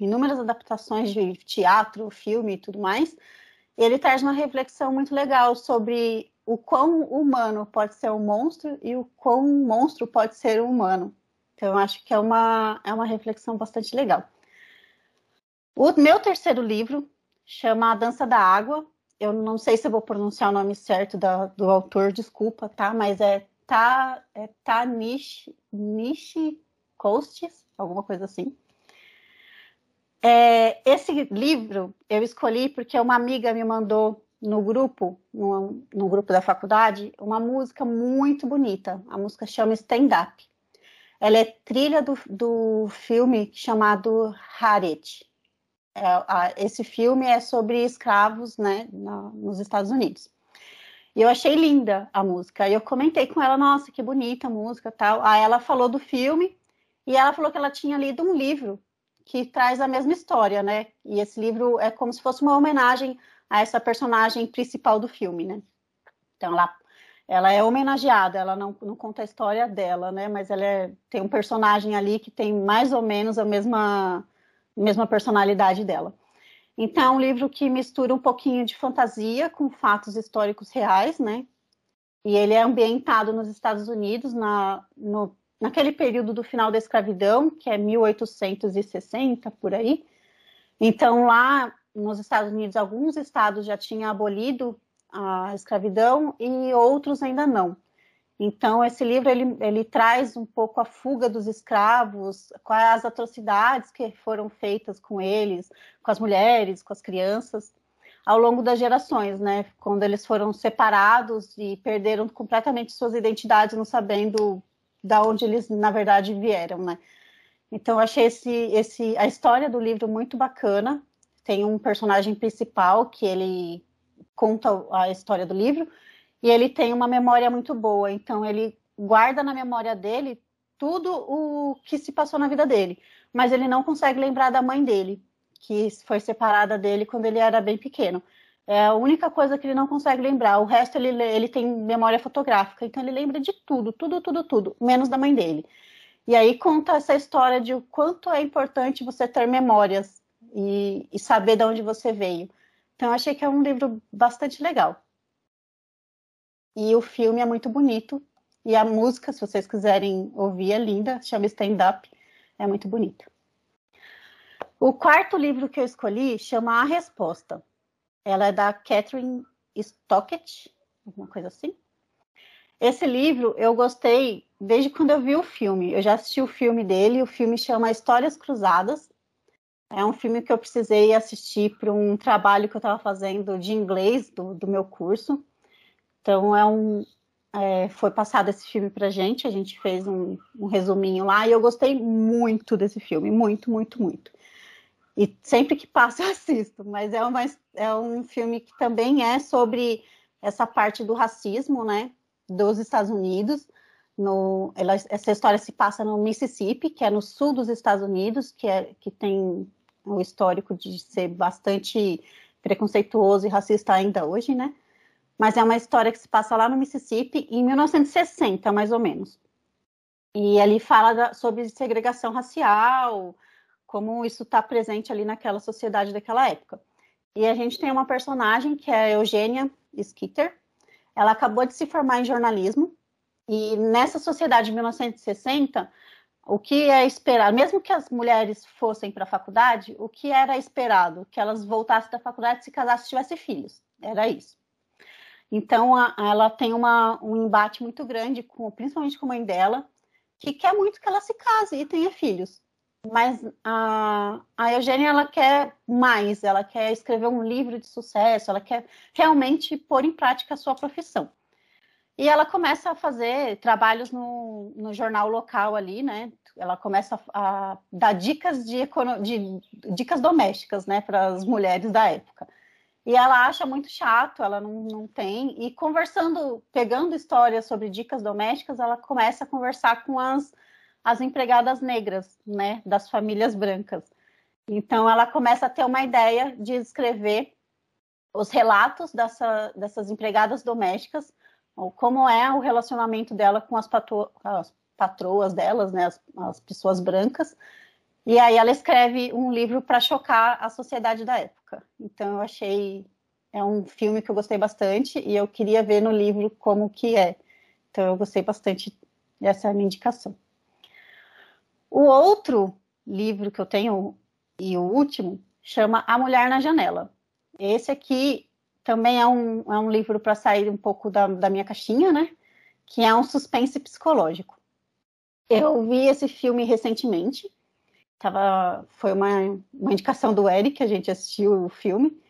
inúmeras adaptações de teatro, filme e tudo mais. E ele traz uma reflexão muito legal sobre o quão humano pode ser um monstro e o quão um monstro pode ser um humano. Então, eu acho que é uma, é uma reflexão bastante legal. O meu terceiro livro chama A Dança da Água. Eu não sei se vou pronunciar o nome certo da, do autor, desculpa, tá? Mas é Ta, é Tanishi Nishi Coasts alguma coisa assim. É, esse livro eu escolhi porque uma amiga me mandou no grupo, no, no, grupo da faculdade, uma música muito bonita. A música chama Stand Up. Ela é trilha do, do filme chamado Harriet. É, a, esse filme é sobre escravos né, na, nos Estados Unidos. E eu achei linda a música. Aí eu comentei com ela, nossa, que bonita a música tal. Aí ela falou do filme e ela falou que ela tinha lido um livro que traz a mesma história, né? E esse livro é como se fosse uma homenagem a essa personagem principal do filme, né? Então ela, ela é homenageada, ela não, não conta a história dela, né? Mas ela é, tem um personagem ali que tem mais ou menos a mesma, mesma personalidade dela. Então, é um livro que mistura um pouquinho de fantasia com fatos históricos reais, né? E ele é ambientado nos Estados Unidos, na, no naquele período do final da escravidão, que é 1860 por aí. Então, lá nos Estados Unidos, alguns estados já tinham abolido a escravidão e outros ainda não. Então, esse livro ele, ele traz um pouco a fuga dos escravos, quais as atrocidades que foram feitas com eles, com as mulheres, com as crianças, ao longo das gerações, né? Quando eles foram separados e perderam completamente suas identidades, não sabendo da onde eles na verdade vieram, né? Então achei esse, esse a história do livro muito bacana. Tem um personagem principal que ele conta a história do livro e ele tem uma memória muito boa. Então ele guarda na memória dele tudo o que se passou na vida dele, mas ele não consegue lembrar da mãe dele, que foi separada dele quando ele era bem pequeno. É a única coisa que ele não consegue lembrar. O resto ele, ele tem memória fotográfica, então ele lembra de tudo, tudo, tudo, tudo, menos da mãe dele. E aí conta essa história de o quanto é importante você ter memórias e, e saber de onde você veio. Então, achei que é um livro bastante legal. E o filme é muito bonito. E a música, se vocês quiserem ouvir, é linda. Chama Stand Up. É muito bonito. O quarto livro que eu escolhi chama A Resposta. Ela é da Catherine Stockett, alguma coisa assim. Esse livro eu gostei desde quando eu vi o filme. Eu já assisti o filme dele, o filme chama Histórias Cruzadas. É um filme que eu precisei assistir para um trabalho que eu estava fazendo de inglês do, do, meu curso. Então é um, é, foi passado esse filme para gente, a gente fez um, um resuminho lá e eu gostei muito desse filme, muito, muito, muito. E sempre que passa eu assisto, mas é, uma, é um filme que também é sobre essa parte do racismo, né, dos Estados Unidos. No, ela, essa história se passa no Mississippi, que é no sul dos Estados Unidos, que, é, que tem o histórico de ser bastante preconceituoso e racista ainda hoje, né? Mas é uma história que se passa lá no Mississippi em 1960, mais ou menos. E ali fala da, sobre segregação racial, como isso está presente ali naquela sociedade daquela época. E a gente tem uma personagem que é a Eugênia Skitter. Ela acabou de se formar em jornalismo e nessa sociedade de 1960, o que é esperado, mesmo que as mulheres fossem para a faculdade, o que era esperado? Que elas voltassem da faculdade se casassem tivessem filhos. Era isso. Então, a, ela tem uma, um embate muito grande, com, principalmente com a mãe dela, que quer muito que ela se case e tenha filhos mas a, a Eugênia ela quer mais, ela quer escrever um livro de sucesso, ela quer realmente pôr em prática a sua profissão. E ela começa a fazer trabalhos no, no jornal local ali, né? Ela começa a, a dar dicas de, de, dicas domésticas, né, para as mulheres da época. E ela acha muito chato, ela não, não tem. E conversando, pegando histórias sobre dicas domésticas, ela começa a conversar com as as empregadas negras, né, das famílias brancas. Então, ela começa a ter uma ideia de escrever os relatos dessa, dessas empregadas domésticas, como é o relacionamento dela com as, patro, as patroas delas, né, as, as pessoas brancas. E aí ela escreve um livro para chocar a sociedade da época. Então, eu achei é um filme que eu gostei bastante e eu queria ver no livro como que é. Então eu gostei bastante. Essa é a minha indicação. O outro livro que eu tenho, e o último, chama A Mulher na Janela. Esse aqui também é um, é um livro para sair um pouco da, da minha caixinha, né? Que é um suspense psicológico. Eu vi esse filme recentemente. Tava, foi uma, uma indicação do Eric, a gente assistiu o filme.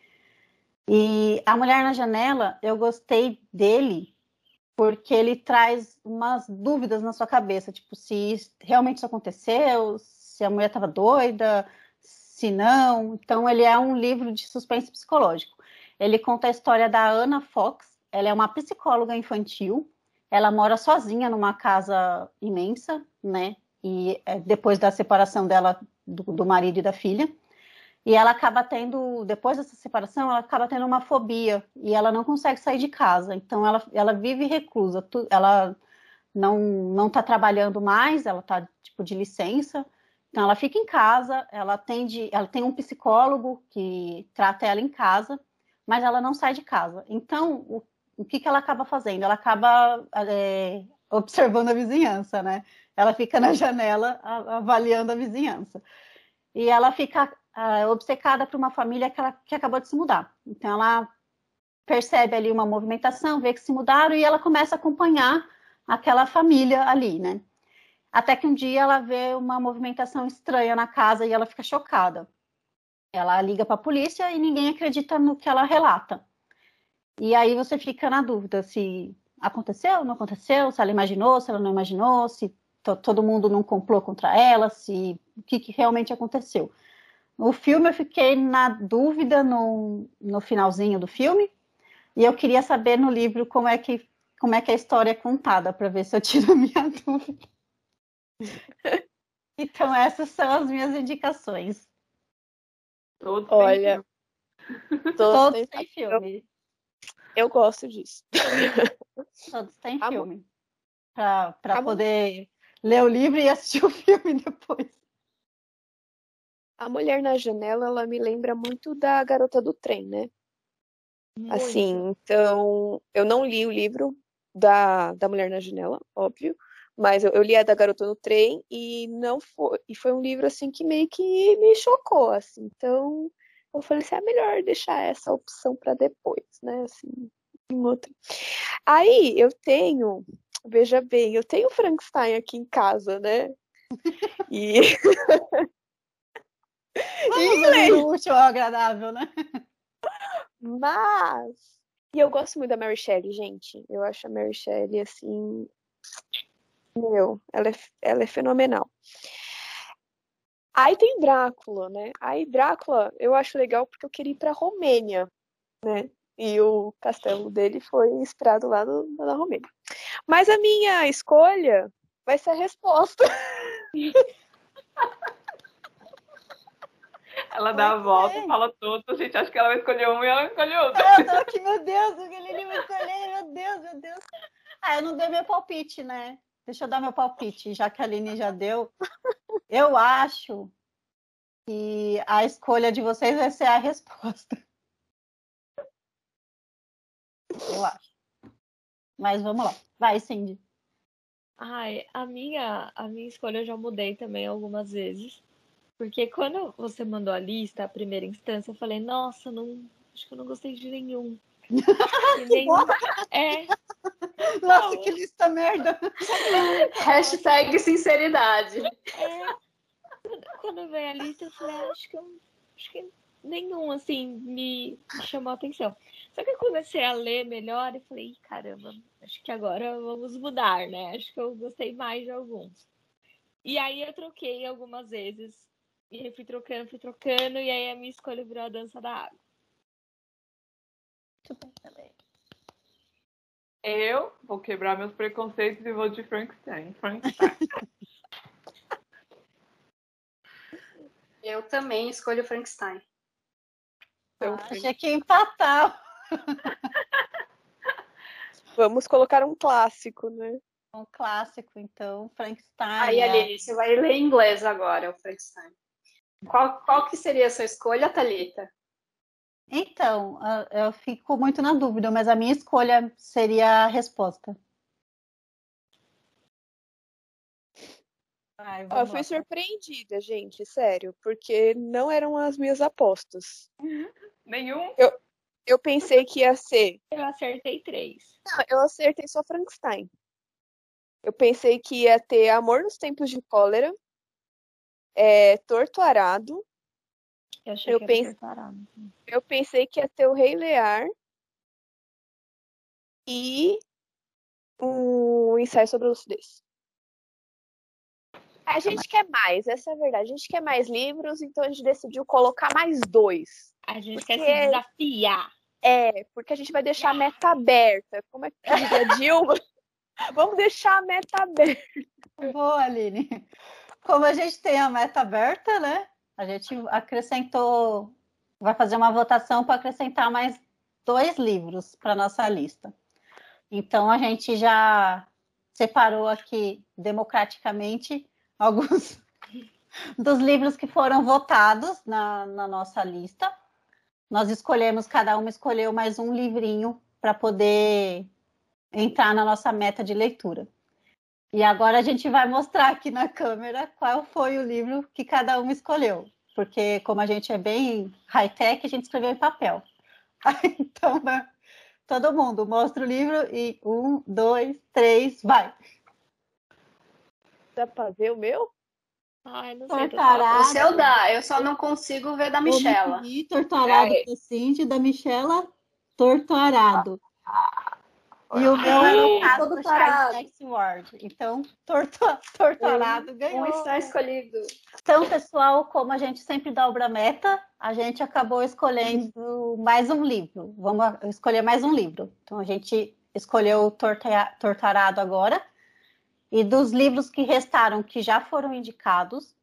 E A Mulher na Janela, eu gostei dele porque ele traz umas dúvidas na sua cabeça, tipo, se realmente isso aconteceu, se a mulher estava doida, se não. Então, ele é um livro de suspense psicológico. Ele conta a história da Anna Fox, ela é uma psicóloga infantil. Ela mora sozinha numa casa imensa, né? E é, depois da separação dela do, do marido e da filha. E ela acaba tendo, depois dessa separação, ela acaba tendo uma fobia e ela não consegue sair de casa. Então ela, ela vive reclusa. Ela não não está trabalhando mais, ela está tipo de licença. Então ela fica em casa, ela atende, ela tem um psicólogo que trata ela em casa, mas ela não sai de casa. Então o, o que, que ela acaba fazendo? Ela acaba é, observando a vizinhança, né? Ela fica na janela avaliando a vizinhança. E ela fica uh, obcecada por uma família que, ela, que acabou de se mudar. Então ela percebe ali uma movimentação, vê que se mudaram e ela começa a acompanhar aquela família ali, né? Até que um dia ela vê uma movimentação estranha na casa e ela fica chocada. Ela liga para a polícia e ninguém acredita no que ela relata. E aí você fica na dúvida se aconteceu, não aconteceu, se ela imaginou, se ela não imaginou, se todo mundo não complô contra ela, se o que, que realmente aconteceu. O filme eu fiquei na dúvida no, no finalzinho do filme, e eu queria saber no livro como é que, como é, que a história é contada, para ver se eu tiro a minha dúvida. então, essas são as minhas indicações. Todos Olha, todos, todos têm filme. Eu, eu, gosto disso. Todos têm filme. Para poder ler o livro e assistir o filme depois. A Mulher na Janela, ela me lembra muito da Garota do Trem, né? Muito. Assim, então, eu não li o livro da, da Mulher na Janela, óbvio, mas eu, eu li a da Garota no Trem e não foi, e foi um livro assim que meio que me chocou, assim. Então, eu falei assim, é melhor deixar essa opção para depois, né? Assim, em outra. Aí eu tenho, veja bem, eu tenho Frankenstein aqui em casa, né? E Inglês. útil ao agradável, né? Mas. E eu gosto muito da Mary Shelley, gente. Eu acho a Mary Shelley, assim. Meu, ela é, ela é fenomenal. Aí tem Drácula, né? Aí Drácula eu acho legal porque eu queria ir pra Romênia, né? E o castelo dele foi inspirado lá no, na Romênia. Mas a minha escolha vai ser a resposta. Ela dá a volta, é. fala tudo, a gente acha que ela vai escolher um e ela escolhe outro. Eu tô aqui, meu Deus, o que ele vai escolher, meu Deus, meu Deus. Ah, eu não dei meu palpite, né? Deixa eu dar meu palpite, já que a Aline já deu. Eu acho que a escolha de vocês vai ser a resposta. Eu acho. Mas vamos lá. Vai, Cindy. Ai, a minha, a minha escolha eu já mudei também algumas vezes. Porque quando você mandou a lista, a primeira instância, eu falei, nossa, não, acho que eu não gostei de nenhum. nenhum é. Nossa, não, que lista merda. Hashtag sinceridade. É, quando veio a lista, eu falei, ah, acho que, eu, acho que nenhum, assim, me chamou a atenção. Só que eu comecei a ler melhor e falei, caramba, acho que agora vamos mudar, né? Acho que eu gostei mais de alguns. E aí eu troquei algumas vezes e aí fui trocando, fui trocando, e aí a minha escolha virou a dança da água. Muito bem também. Eu vou quebrar meus preconceitos e vou de Frankenstein. Frankenstein. Eu também escolho Frankenstein. Eu achei que ia empatar. Vamos colocar um clássico, né? Um clássico, então, Frankenstein. Aí, Aline, você vai ler em inglês agora, o Frankenstein. Qual, qual que seria a sua escolha, Thalita? Então, eu fico muito na dúvida, mas a minha escolha seria a resposta. Ai, eu fui lá. surpreendida, gente, sério, porque não eram as minhas apostas. Nenhum? Eu, eu pensei que ia ser. Eu acertei três. Não, eu acertei só Frankenstein. Eu pensei que ia ter Amor nos Tempos de Cólera, é, Torto Arado. Eu, achei eu, que pense... Torto eu pensei que ia ter o Rei Lear e o ensaio sobre a lucidez. A gente quer mais, essa é a verdade. A gente quer mais livros, então a gente decidiu colocar mais dois. A gente porque... quer se desafiar. É, porque a gente vai deixar a meta aberta. Como é que diria Dilma? Vamos deixar a meta aberta. Boa, Aline. Como a gente tem a meta aberta, né? A gente acrescentou, vai fazer uma votação para acrescentar mais dois livros para nossa lista. Então a gente já separou aqui democraticamente alguns dos livros que foram votados na, na nossa lista. Nós escolhemos, cada uma escolheu mais um livrinho para poder entrar na nossa meta de leitura. E agora a gente vai mostrar aqui na câmera qual foi o livro que cada uma escolheu. Porque, como a gente é bem high-tech, a gente escreveu em papel. então, né? todo mundo mostra o livro e um, dois, três, vai. Dá para ver o meu? Ai, não sei. O seu dá, eu só não consigo ver da Michela. Torturado é. da Cindy, da Michela, torturado. E o meu era o caso do Charles Ward. Então, torto, torturado um, ganhou. Um está escolhido. Então, pessoal, como a gente sempre dobra a meta, a gente acabou escolhendo mais um livro. Vamos escolher mais um livro. Então, a gente escolheu o Torturado agora. E dos livros que restaram, que já foram indicados,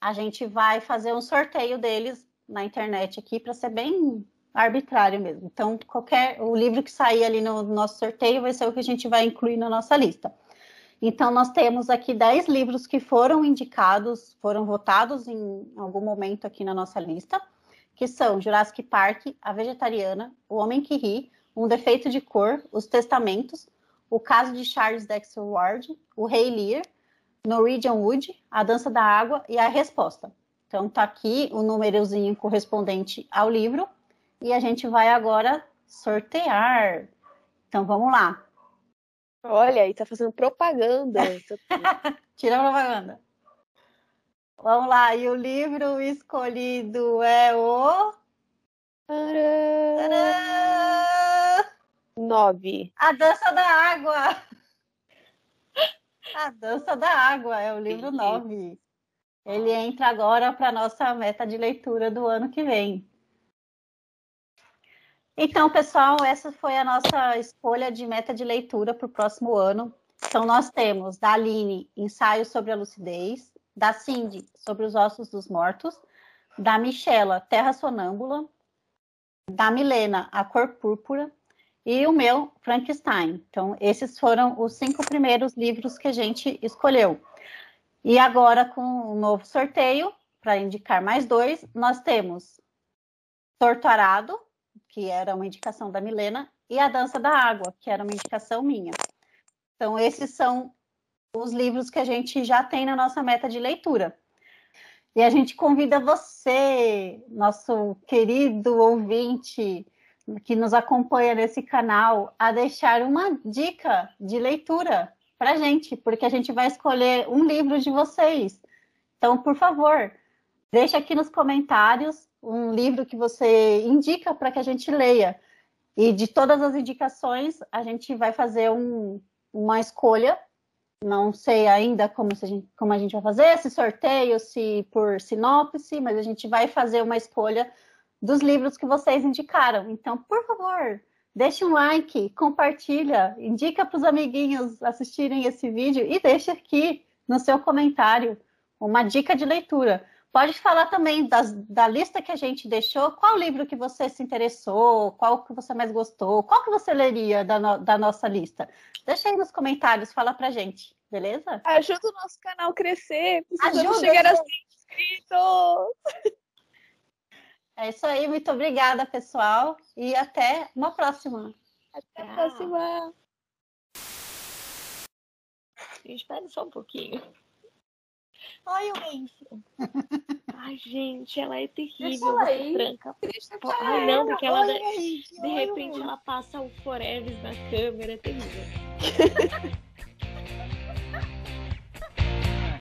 a gente vai fazer um sorteio deles na internet aqui para ser bem arbitrário mesmo. Então, qualquer o livro que sair ali no nosso sorteio vai ser o que a gente vai incluir na nossa lista. Então, nós temos aqui 10 livros que foram indicados, foram votados em algum momento aqui na nossa lista, que são Jurassic Park, A Vegetariana, O Homem que Ri, Um Defeito de Cor, Os Testamentos, O Caso de Charles Dexter Ward, O Rei Lear, Norwegian Wood, A Dança da Água e A Resposta. Então, tá aqui o númerozinho correspondente ao livro e a gente vai agora sortear. Então vamos lá. Olha, aí tá fazendo propaganda. Tira a propaganda. Vamos lá, e o livro escolhido é o. Tcharam! Nove. A Dança da Água. A Dança da Água é o livro nove. Ele entra agora para nossa meta de leitura do ano que vem. Então, pessoal, essa foi a nossa escolha de meta de leitura para o próximo ano. Então, nós temos da Aline, Ensaio sobre a Lucidez, da Cindy, Sobre os Ossos dos Mortos, da Michela, Terra Sonâmbula, da Milena, A Cor Púrpura, e o meu, Frankenstein. Então, esses foram os cinco primeiros livros que a gente escolheu. E agora, com o um novo sorteio, para indicar mais dois, nós temos Torturado, que era uma indicação da Milena, e A Dança da Água, que era uma indicação minha. Então, esses são os livros que a gente já tem na nossa meta de leitura. E a gente convida você, nosso querido ouvinte que nos acompanha nesse canal, a deixar uma dica de leitura para gente, porque a gente vai escolher um livro de vocês. Então, por favor, deixe aqui nos comentários um livro que você indica para que a gente leia. E de todas as indicações, a gente vai fazer um, uma escolha. Não sei ainda como a, gente, como a gente vai fazer esse sorteio, se por sinopse, mas a gente vai fazer uma escolha dos livros que vocês indicaram. Então, por favor, deixe um like, compartilha, indica para os amiguinhos assistirem esse vídeo e deixe aqui no seu comentário uma dica de leitura. Pode falar também das, da lista que a gente deixou, qual livro que você se interessou, qual que você mais gostou, qual que você leria da, no, da nossa lista. Deixa aí nos comentários, fala pra gente, beleza? Ajuda o nosso canal a crescer, precisamos Ajuda, chegar a 100 inscritos. É isso aí, muito obrigada, pessoal, e até uma próxima. Até a próxima. Espera só um pouquinho. Oi, Wendy. Ai, gente, ela é terrível, essa tranca. Ai, não, porque ela, de, de repente, ela passa o Forever na câmera, é terrível.